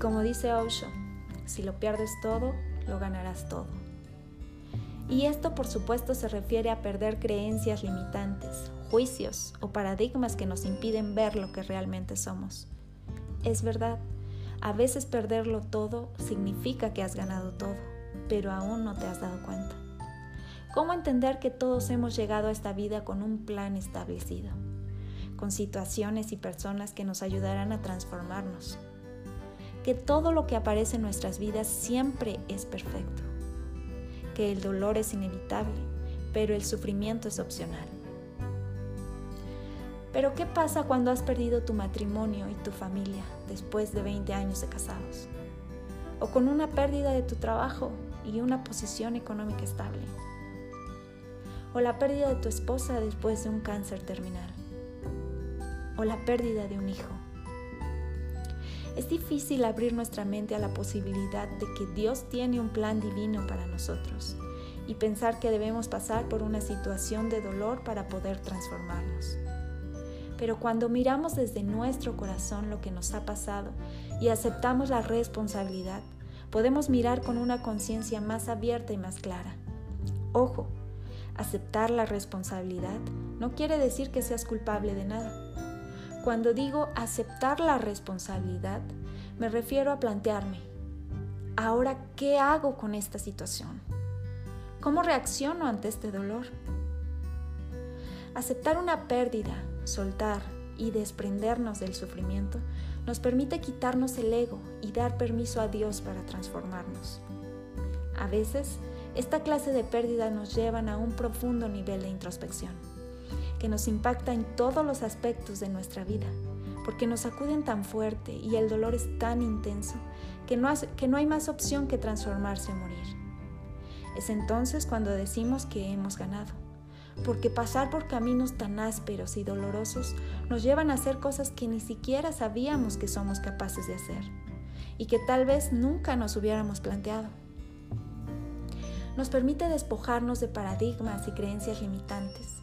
Como dice Osho, si lo pierdes todo, lo ganarás todo. Y esto por supuesto se refiere a perder creencias limitantes, juicios o paradigmas que nos impiden ver lo que realmente somos. Es verdad, a veces perderlo todo significa que has ganado todo, pero aún no te has dado cuenta. ¿Cómo entender que todos hemos llegado a esta vida con un plan establecido? Con situaciones y personas que nos ayudarán a transformarnos, que todo lo que aparece en nuestras vidas siempre es perfecto, que el dolor es inevitable, pero el sufrimiento es opcional. Pero ¿qué pasa cuando has perdido tu matrimonio y tu familia después de 20 años de casados? O con una pérdida de tu trabajo y una posición económica estable. O la pérdida de tu esposa después de un cáncer terminal. O la pérdida de un hijo es difícil abrir nuestra mente a la posibilidad de que Dios tiene un plan divino para nosotros y pensar que debemos pasar por una situación de dolor para poder transformarnos. Pero cuando miramos desde nuestro corazón lo que nos ha pasado y aceptamos la responsabilidad, podemos mirar con una conciencia más abierta y más clara. Ojo, aceptar la responsabilidad no quiere decir que seas culpable de nada cuando digo aceptar la responsabilidad, me refiero a plantearme, ahora, ¿qué hago con esta situación? ¿Cómo reacciono ante este dolor? Aceptar una pérdida, soltar y desprendernos del sufrimiento nos permite quitarnos el ego y dar permiso a Dios para transformarnos. A veces, esta clase de pérdida nos llevan a un profundo nivel de introspección que nos impacta en todos los aspectos de nuestra vida, porque nos sacuden tan fuerte y el dolor es tan intenso que no, que no hay más opción que transformarse o morir. Es entonces cuando decimos que hemos ganado, porque pasar por caminos tan ásperos y dolorosos nos llevan a hacer cosas que ni siquiera sabíamos que somos capaces de hacer y que tal vez nunca nos hubiéramos planteado. Nos permite despojarnos de paradigmas y creencias limitantes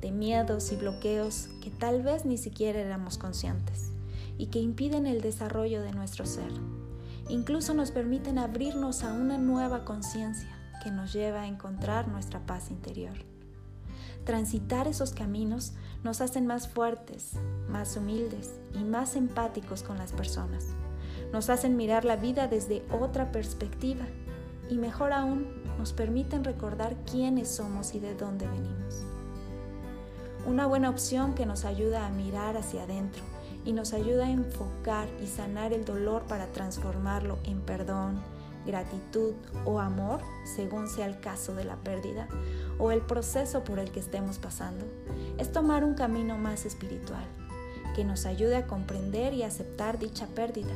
de miedos y bloqueos que tal vez ni siquiera éramos conscientes y que impiden el desarrollo de nuestro ser. Incluso nos permiten abrirnos a una nueva conciencia que nos lleva a encontrar nuestra paz interior. Transitar esos caminos nos hacen más fuertes, más humildes y más empáticos con las personas. Nos hacen mirar la vida desde otra perspectiva y mejor aún nos permiten recordar quiénes somos y de dónde venimos una buena opción que nos ayuda a mirar hacia adentro y nos ayuda a enfocar y sanar el dolor para transformarlo en perdón, gratitud o amor, según sea el caso de la pérdida o el proceso por el que estemos pasando, es tomar un camino más espiritual, que nos ayude a comprender y aceptar dicha pérdida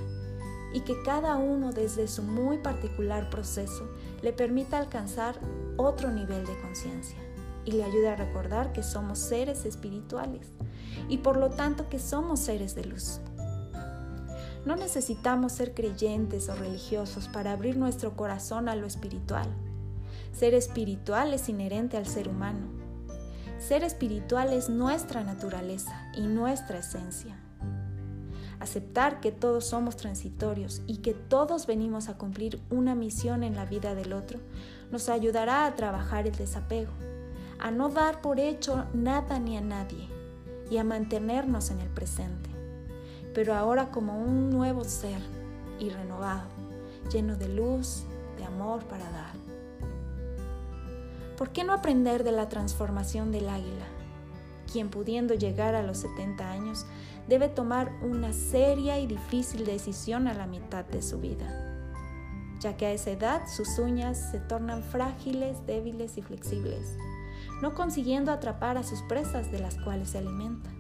y que cada uno desde su muy particular proceso le permita alcanzar otro nivel de conciencia y le ayude a recordar que somos seres espirituales y por lo tanto que somos seres de luz. No necesitamos ser creyentes o religiosos para abrir nuestro corazón a lo espiritual. Ser espiritual es inherente al ser humano. Ser espiritual es nuestra naturaleza y nuestra esencia. Aceptar que todos somos transitorios y que todos venimos a cumplir una misión en la vida del otro nos ayudará a trabajar el desapego a no dar por hecho nada ni a nadie y a mantenernos en el presente, pero ahora como un nuevo ser y renovado, lleno de luz, de amor para dar. ¿Por qué no aprender de la transformación del águila, quien pudiendo llegar a los 70 años debe tomar una seria y difícil decisión a la mitad de su vida? ya que a esa edad sus uñas se tornan frágiles, débiles y flexibles no consiguiendo atrapar a sus presas de las cuales se alimenta.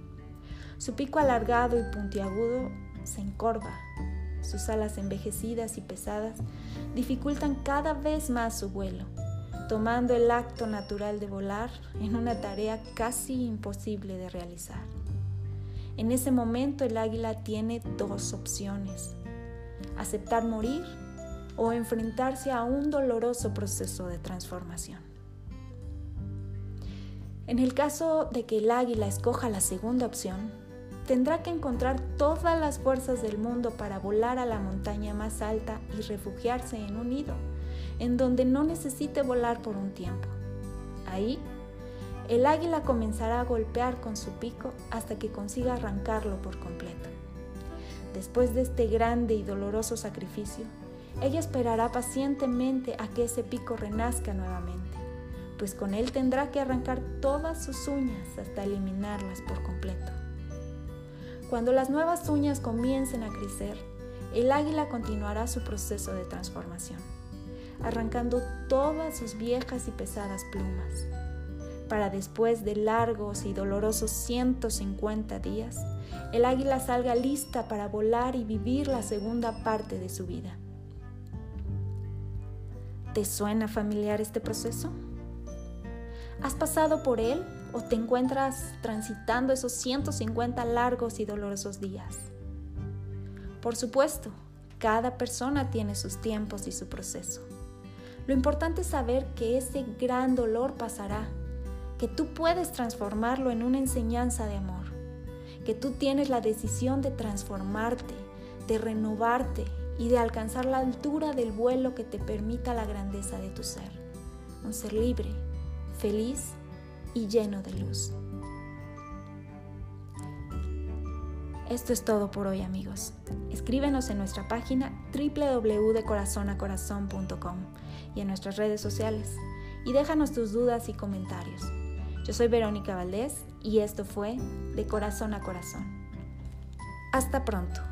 Su pico alargado y puntiagudo se encorva sus alas envejecidas y pesadas, dificultan cada vez más su vuelo, tomando el acto natural de volar en una tarea casi imposible de realizar. En ese momento el águila tiene dos opciones, aceptar morir o enfrentarse a un doloroso proceso de transformación. En el caso de que el águila escoja la segunda opción, tendrá que encontrar todas las fuerzas del mundo para volar a la montaña más alta y refugiarse en un nido, en donde no necesite volar por un tiempo. Ahí, el águila comenzará a golpear con su pico hasta que consiga arrancarlo por completo. Después de este grande y doloroso sacrificio, ella esperará pacientemente a que ese pico renazca nuevamente pues con él tendrá que arrancar todas sus uñas hasta eliminarlas por completo. Cuando las nuevas uñas comiencen a crecer, el águila continuará su proceso de transformación, arrancando todas sus viejas y pesadas plumas, para después de largos y dolorosos 150 días, el águila salga lista para volar y vivir la segunda parte de su vida. ¿Te suena familiar este proceso? ¿Has pasado por él o te encuentras transitando esos 150 largos y dolorosos días? Por supuesto, cada persona tiene sus tiempos y su proceso. Lo importante es saber que ese gran dolor pasará, que tú puedes transformarlo en una enseñanza de amor, que tú tienes la decisión de transformarte, de renovarte y de alcanzar la altura del vuelo que te permita la grandeza de tu ser, un ser libre, feliz y lleno de luz. Esto es todo por hoy amigos. Escríbenos en nuestra página www.decorazonacorazon.com y en nuestras redes sociales y déjanos tus dudas y comentarios. Yo soy Verónica Valdés y esto fue De Corazón a Corazón. Hasta pronto.